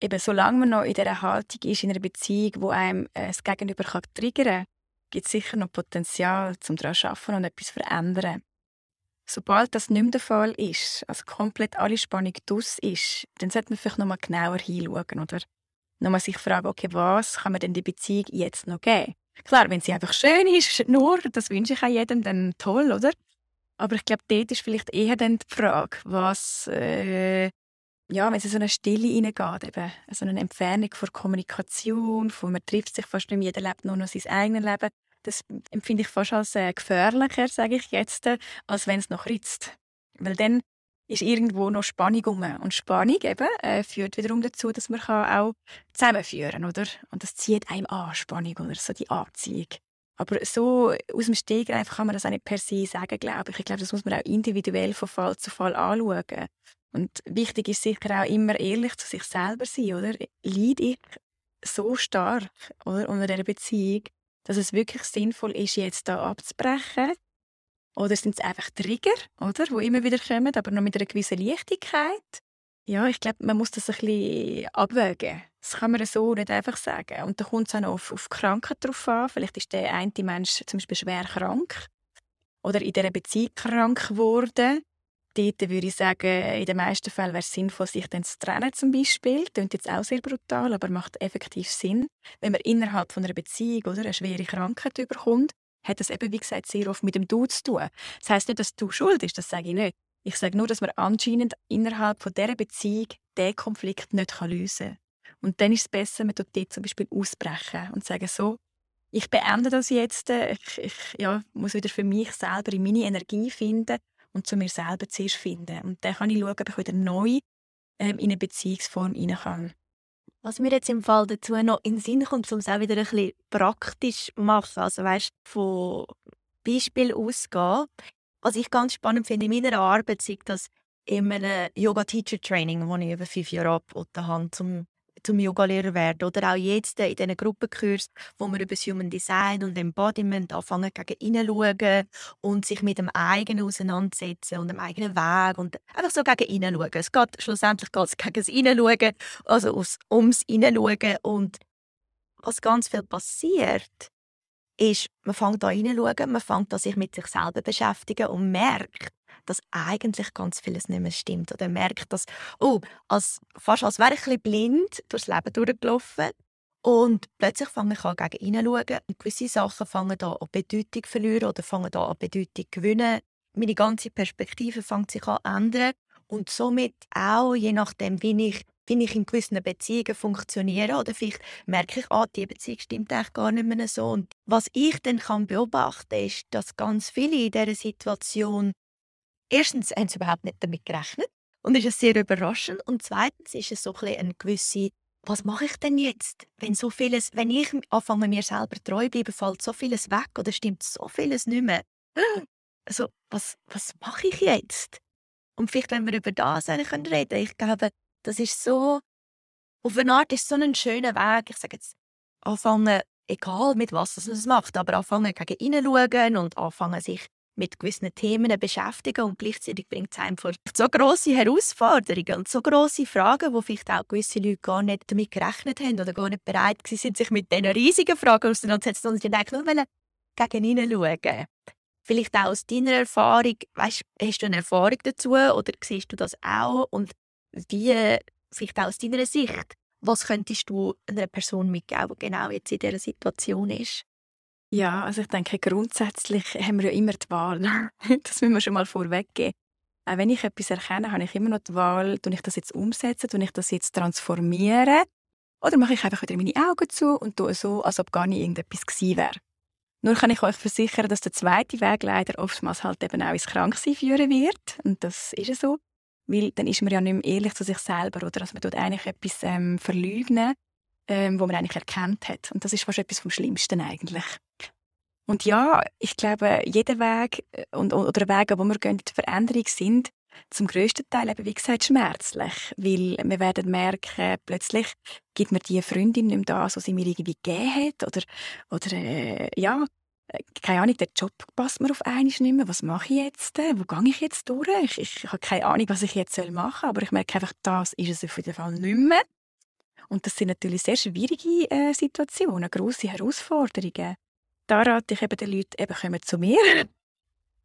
eben, solange man noch in dieser Haltung ist, in einer Beziehung, wo einem äh, das Gegenüber kann triggern kann, gibt es sicher noch Potenzial, um daran zu arbeiten und etwas zu verändern. Sobald das nicht mehr der Fall ist, also komplett alle Spannung draus ist, dann sollte man vielleicht noch mal genauer hinschauen oder nochmal sich fragen, okay, was kann man denn die Beziehung jetzt noch geben? Klar, wenn sie einfach schön ist, nur, das wünsche ich auch jedem, dann toll, oder? Aber ich glaube, dort ist vielleicht eher dann die Frage, was, äh, ja, wenn es in so eine Stille hineingeht, eben, so eine Entfernung von Kommunikation, von man trifft sich fast nicht mehr, jeder lebt nur noch sein eigenes Leben, das empfinde ich fast als äh, gefährlicher, sage ich jetzt, äh, als wenn es noch ritzt. Weil dann ist irgendwo noch Spannung um. Und Spannung eben, äh, führt wiederum dazu, dass man auch zusammenführen kann, oder? Und das zieht einem an, Spannung oder so die Anziehung. Aber so aus dem Stegreif kann man das auch nicht per se sagen, glaube ich. Ich glaube, das muss man auch individuell von Fall zu Fall anschauen. Und wichtig ist sicher auch immer ehrlich zu sich selber sein, oder? Leide ich so stark oder, unter dieser Beziehung, dass es wirklich sinnvoll ist, jetzt da abzubrechen? Oder sind es einfach Trigger, oder, wo immer wieder kommen, aber noch mit einer gewissen Leichtigkeit? Ja, ich glaube, man muss das ein bisschen abwägen. Das kann man so nicht einfach sagen. Und da kommt es auch noch auf, auf Krankheit drauf an. Vielleicht ist der eine Mensch zum Beispiel schwer krank oder in dieser Beziehung krank geworden. Dort würde ich sagen, in den meisten Fällen wäre es sinnvoll, sich dann zu trennen zum Beispiel. Das klingt jetzt auch sehr brutal, aber macht effektiv Sinn. Wenn man innerhalb von einer Beziehung oder eine schwere Krankheit überkommt, hat das eben, wie gesagt, sehr oft mit dem Du zu tun. Das heisst nicht, dass du schuld bist, das sage ich nicht. Ich sage nur, dass man anscheinend innerhalb von dieser Beziehung diesen Konflikt nicht lösen kann. Und dann ist es besser, man tut dort zum Beispiel ausbrechen und sagen so, ich beende das jetzt, ich, ich ja, muss wieder für mich selber in meine Energie finden und zu mir selber zuerst finden. Und dann kann ich schauen, ob ich wieder neu ähm, in eine Beziehungsform rein kann. Was mir jetzt im Fall dazu noch in den Sinn kommt, um es auch wieder ein bisschen praktisch zu machen, also weißt, von Beispiel ausgehen, was ich ganz spannend finde in meiner Arbeit, sei das in einem Yoga-Teacher-Training, das ich über fünf Jahre angeboten habe, zum, zum Yoga-Lehrer werden. Oder auch jetzt in diesen Gruppenkurs, wo wir über das Human Design und Embodiment anfangen, gegen schauen und sich mit dem eigenen auseinandersetzen und dem eigenen Weg und einfach so gegen schauen. Es geht schlussendlich geht's gegen das Hineinschauen, also ums Hineinschauen. Und was ganz viel passiert, ist, man fängt da hineinschauen, man fängt an sich mit sich selber beschäftigen und merkt, dass eigentlich ganz vieles nicht mehr stimmt. Oder merkt, dass, oh, als, fast als wäre ich ein blind durchs Leben durchgelaufen. Und plötzlich fange ich an, gegen hineinschauen. Und gewisse Sachen fangen an, an Bedeutung verlieren oder fangen an, an Bedeutung gewinnen. Meine ganze Perspektive fängt sich an ändern. Und somit auch, je nachdem, wie ich wie ich in gewissen Beziehungen funktioniere oder vielleicht merke ich, ah, die Beziehung stimmt eigentlich gar nicht mehr so. Und was ich dann kann beobachten ist, dass ganz viele in dieser Situation erstens haben sie überhaupt nicht damit gerechnet und ist es sehr überraschend und zweitens ist es so ein eine gewisse was mache ich denn jetzt, wenn so vieles, wenn ich anfange mir selber treu bleiben, fällt so vieles weg oder stimmt so vieles nicht mehr. Also was was mache ich jetzt? Und vielleicht, wenn wir über das reden können, ich glaube, das ist so, auf eine Art ist so ein schöner Weg. Ich sage jetzt, anfangen, egal mit was man es macht, aber anfangen gegen innen schauen und anfangen sich mit gewissen Themen beschäftigen und gleichzeitig bringt es einem so grosse Herausforderungen und so grosse Fragen, wo vielleicht auch gewisse Leute gar nicht damit gerechnet haben oder gar nicht bereit waren, sich mit diesen riesigen Fragen auseinanderzusetzen und dann nur gegen innen schauen. Vielleicht auch aus deiner Erfahrung, weißt, hast du eine Erfahrung dazu oder siehst du das auch und wie, vielleicht auch aus deiner Sicht, was könntest du einer Person mitgeben, die genau jetzt in dieser Situation ist? Ja, also ich denke, grundsätzlich haben wir ja immer die Wahl. das müssen wir schon mal vorweggeben. Auch wenn ich etwas erkenne, habe ich immer noch die Wahl, tue ich das jetzt umsetzen, tue ich das jetzt transformieren oder mache ich einfach wieder meine Augen zu und tue so, als ob gar nicht irgendetwas gewesen wäre. Nur kann ich euch versichern, dass der zweite Weg leider oftmals halt eben auch ins Kranksein führen wird. Und das ist so. Weil dann ist man ja nicht mehr ehrlich zu sich selber, oder? Also man tut eigentlich etwas ähm, verleugnen, ähm, wo man eigentlich erkannt hat. Und das ist fast etwas vom Schlimmsten eigentlich. Und ja, ich glaube, jeder Weg äh, und, oder Wege, wo wir gehen die Veränderung sind, zum größten Teil eben, wie gesagt, schmerzlich. Weil wir werden merken, plötzlich gibt mir die Freundin nicht mehr das, was sie mir irgendwie gegeben hat. Oder, oder äh, ja, keine Ahnung, der Job passt mir auf einmal nicht mehr. Was mache ich jetzt? Wo gehe ich jetzt durch? Ich, ich, habe keine Ahnung, was ich jetzt machen soll, aber ich merke einfach, das ist es auf jeden Fall nicht mehr. Und das sind natürlich sehr schwierige äh, Situationen, grosse Herausforderungen. Da rate ich eben den Leuten, eben kommen zu mir.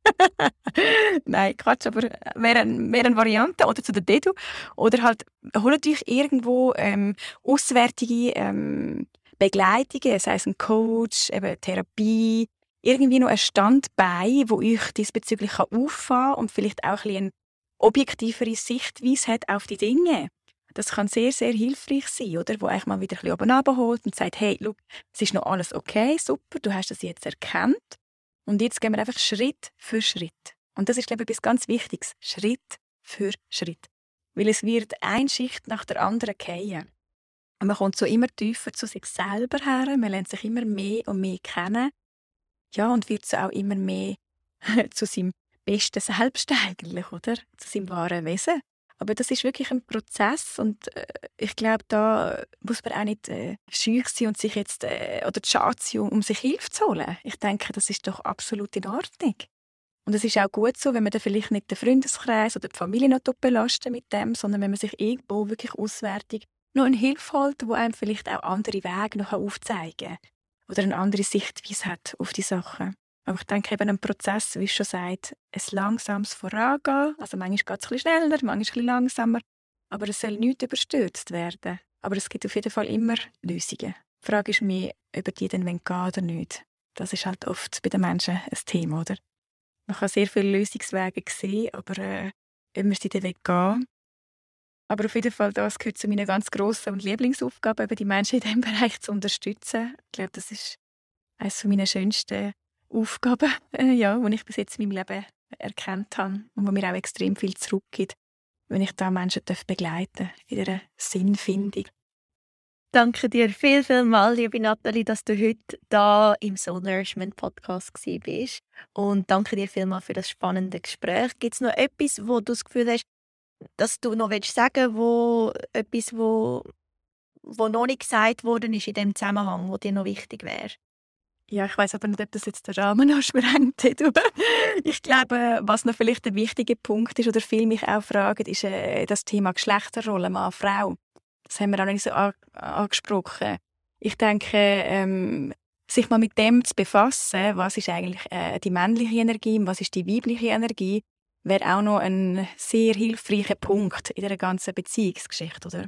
Nein, Quatsch, aber wäre eine, wäre eine Variante. Oder zu der Dedu. Oder halt, holt euch irgendwo ähm, auswärtige ähm, Begleitungen, sei es ein Coach, eben Therapie, irgendwie noch ein Standbein, wo euch diesbezüglich auffahren kann und vielleicht auch ein eine objektivere Sichtweise hat auf die Dinge. Das kann sehr, sehr hilfreich sein, oder? Wo euch mal wieder ein bisschen oben abholt und sagt, hey, look, es ist noch alles okay, super, du hast das jetzt erkannt. Und jetzt gehen wir einfach Schritt für Schritt. Und das ist, glaube ich, etwas ganz Wichtiges. Schritt für Schritt. Weil es wird eine Schicht nach der anderen fallen. Man kommt so immer tiefer zu sich selber her, man lernt sich immer mehr und mehr kennen. Ja, und wird so auch immer mehr zu seinem besten Selbst eigentlich, oder? Zu seinem wahren Wesen. Aber das ist wirklich ein Prozess und äh, ich glaube, da muss man auch nicht äh, scheu sein und sich jetzt äh, oder schade sein, um sich Hilfe zu holen. Ich denke, das ist doch absolut in Ordnung. Und es ist auch gut so, wenn man dann vielleicht nicht den Freundeskreis oder die Familie noch belasten mit dem, sondern wenn man sich irgendwo wirklich auswärtig noch eine Hilfe holt, wo einem vielleicht auch andere Wege noch aufzeigen kann oder eine andere Sichtweise hat auf die Sachen. Aber ich denke eben ein Prozess, wie es schon sagt, ein langsames Vorangehen. Also manchmal geht es ein bisschen schneller, manchmal ein bisschen langsamer. Aber es soll nicht überstürzt werden. Aber es gibt auf jeden Fall immer Lösungen. Die Frage ist mehr, ob die dann gehen oder nicht. Das ist halt oft bei den Menschen ein Thema, oder? Man kann sehr viele Lösungswege sehen, aber äh, ob man sie dann gehen aber auf jeden Fall, das gehört zu meiner ganz grossen und Lieblingsaufgabe, die Menschen in diesem Bereich zu unterstützen. Ich glaube, das ist eines meiner schönsten Aufgaben, äh, ja, die ich bis jetzt in meinem Leben erkannt habe und wo mir auch extrem viel zurückgibt, wenn ich da Menschen begleiten darf in ihrer Sinnfindung. Danke dir viel, viel mal, liebe Nathalie, dass du heute da im Soul Nourishment Podcast bist. Und danke dir vielmals für das spannende Gespräch. Gibt es noch etwas, wo du das Gefühl hast, dass du noch willst sagen wo etwas, wo, wo noch nicht gesagt worden ist in dem Zusammenhang, wo dir noch wichtig wäre? Ja, ich weiß aber nicht, ob das jetzt den Rahmen ansprengt hat. ich glaube, was noch vielleicht ein wichtiger Punkt ist oder viele mich auch fragen, ist äh, das Thema Geschlechterrolle Mann-Frau. Das haben wir auch noch nicht so angesprochen. Ich denke, ähm, sich mal mit dem zu befassen, was ist eigentlich äh, die männliche Energie und was ist die weibliche Energie, wäre auch noch ein sehr hilfreicher Punkt in der ganzen Beziehungsgeschichte, oder?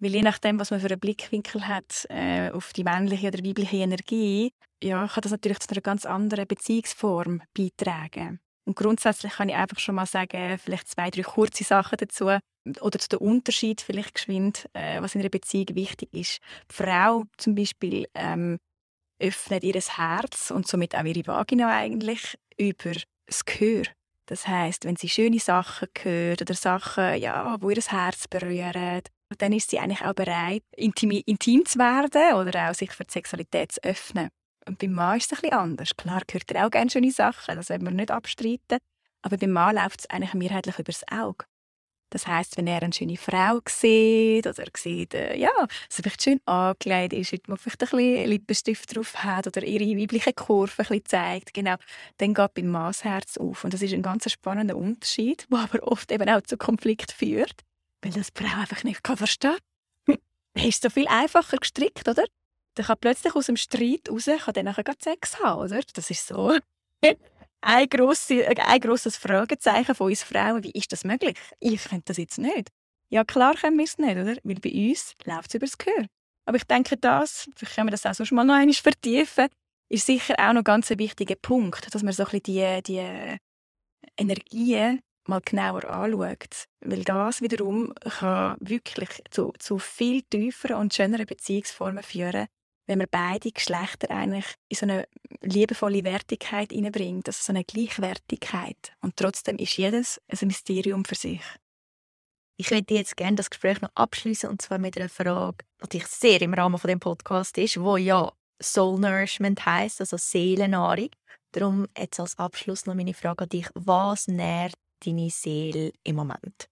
Weil je nachdem, was man für einen Blickwinkel hat äh, auf die männliche oder weibliche Energie, ja, kann das natürlich zu einer ganz anderen Beziehungsform beitragen. Und grundsätzlich kann ich einfach schon mal sagen, vielleicht zwei, drei kurze Sachen dazu oder zu dem Unterschied vielleicht geschwind, äh, was in einer Beziehung wichtig ist. Die Frau zum Beispiel ähm, öffnet ihr Herz und somit auch ihre Vagina eigentlich über das Gehör. Das heißt, wenn sie schöne Sachen hört oder Sachen, ja, wo ihr Herz berühren, dann ist sie eigentlich auch bereit, intim, intim zu werden oder auch sich für die Sexualität zu öffnen. Und beim Mann ist es ein bisschen anders. Klar hört er auch gerne schöne Sachen, das wollen wir nicht abstreiten. Aber beim Mann läuft es eigentlich mehrheitlich übers Auge. Das heißt, wenn er eine schöne Frau sieht oder er sieht, äh, ja, sie vielleicht schön angelegt ist, heute vielleicht ein bisschen Lippenstift drauf hat oder ihre weibliche Kurve ein bisschen zeigt, genau, dann geht beim Mann das Herz auf. Und das ist ein ganz spannender Unterschied, der aber oft eben auch zu Konflikt führt, weil das die Frau einfach nicht verstehen kann. Er ist so viel einfacher gestrickt, oder? Der kann plötzlich aus dem Streit raus, kann dann nachher Sex haben, oder? Das ist so ein, grosse, ein grosses Fragezeichen von uns Frauen. Wie ist das möglich? Ich könnte das jetzt nicht. Ja, klar können wir es nicht, oder? Weil bei uns läuft es über das Gehör. Aber ich denke, das, vielleicht können wir das auch so mal noch einmal vertiefen, ist sicher auch noch ganz ein wichtiger Punkt, dass man so ein bisschen die, die Energien mal genauer anschaut. Weil das wiederum kann wirklich zu, zu viel tieferen und schöneren Beziehungsformen führen, wenn man beide Geschlechter eigentlich in so eine liebevolle Wertigkeit hineinbringt, also so eine Gleichwertigkeit. Und trotzdem ist jedes ein Mysterium für sich. Ich würde jetzt gerne das Gespräch noch abschließen und zwar mit einer Frage, die sehr im Rahmen von dem Podcast ist, wo ja Soul Nourishment heißt, also Seelennahrung. Darum jetzt als Abschluss noch meine Frage an dich: Was nährt deine Seele im Moment?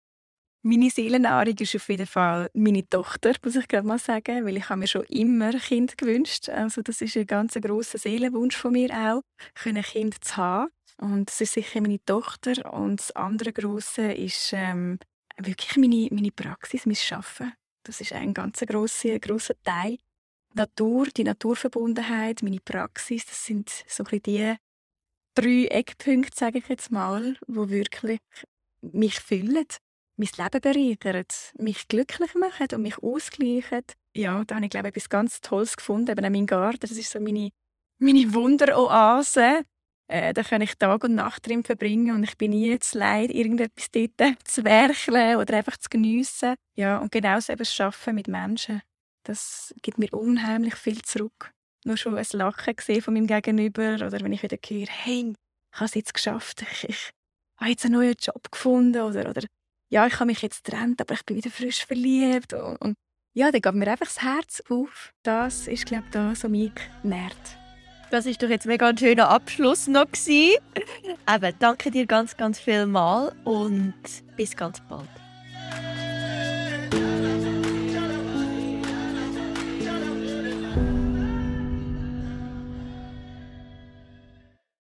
Meine Seelennahrung ist auf jeden Fall meine Tochter, muss ich gerade mal sagen, weil ich habe mir schon immer ein Kind gewünscht. Also das ist ein ganz grosser Seelenwunsch von mir auch, ein Kind zu haben. Und das ist sicher meine Tochter. Und das andere Grosse ist ähm, wirklich meine, meine Praxis, mein Arbeiten. Das ist ein ganz grosser, grosser Teil. Natur, die Naturverbundenheit, meine Praxis, das sind so ein die drei Eckpunkte, sage ich jetzt mal, wo wirklich mich füllen mein Leben bereichert, mich glücklich macht und mich ausgleicht. Ja, da habe ich glaube ich etwas ganz Tolles gefunden, eben mein Garten. Das ist so meine meine Wunderoase. Äh, da kann ich Tag und Nacht drin verbringen und ich bin nie zu leid, irgendetwas dort zu werkeln oder einfach zu geniessen. Ja, und genauso eben das Arbeiten mit Menschen. Das gibt mir unheimlich viel zurück. Nur schon ein Lachen gesehen von meinem Gegenüber oder wenn ich wieder höre, hey, ich habe es jetzt geschafft, ich, ich habe jetzt einen neuen Job gefunden oder, oder ja, ich habe mich jetzt getrennt, aber ich bin wieder frisch verliebt und, und ja, dann geht mir einfach das Herz auf. Das ist, glaube ich, das, was mich nährt. Das ist doch jetzt mega ein schöner Abschluss noch. Eben, danke dir ganz, ganz viel mal und bis ganz bald.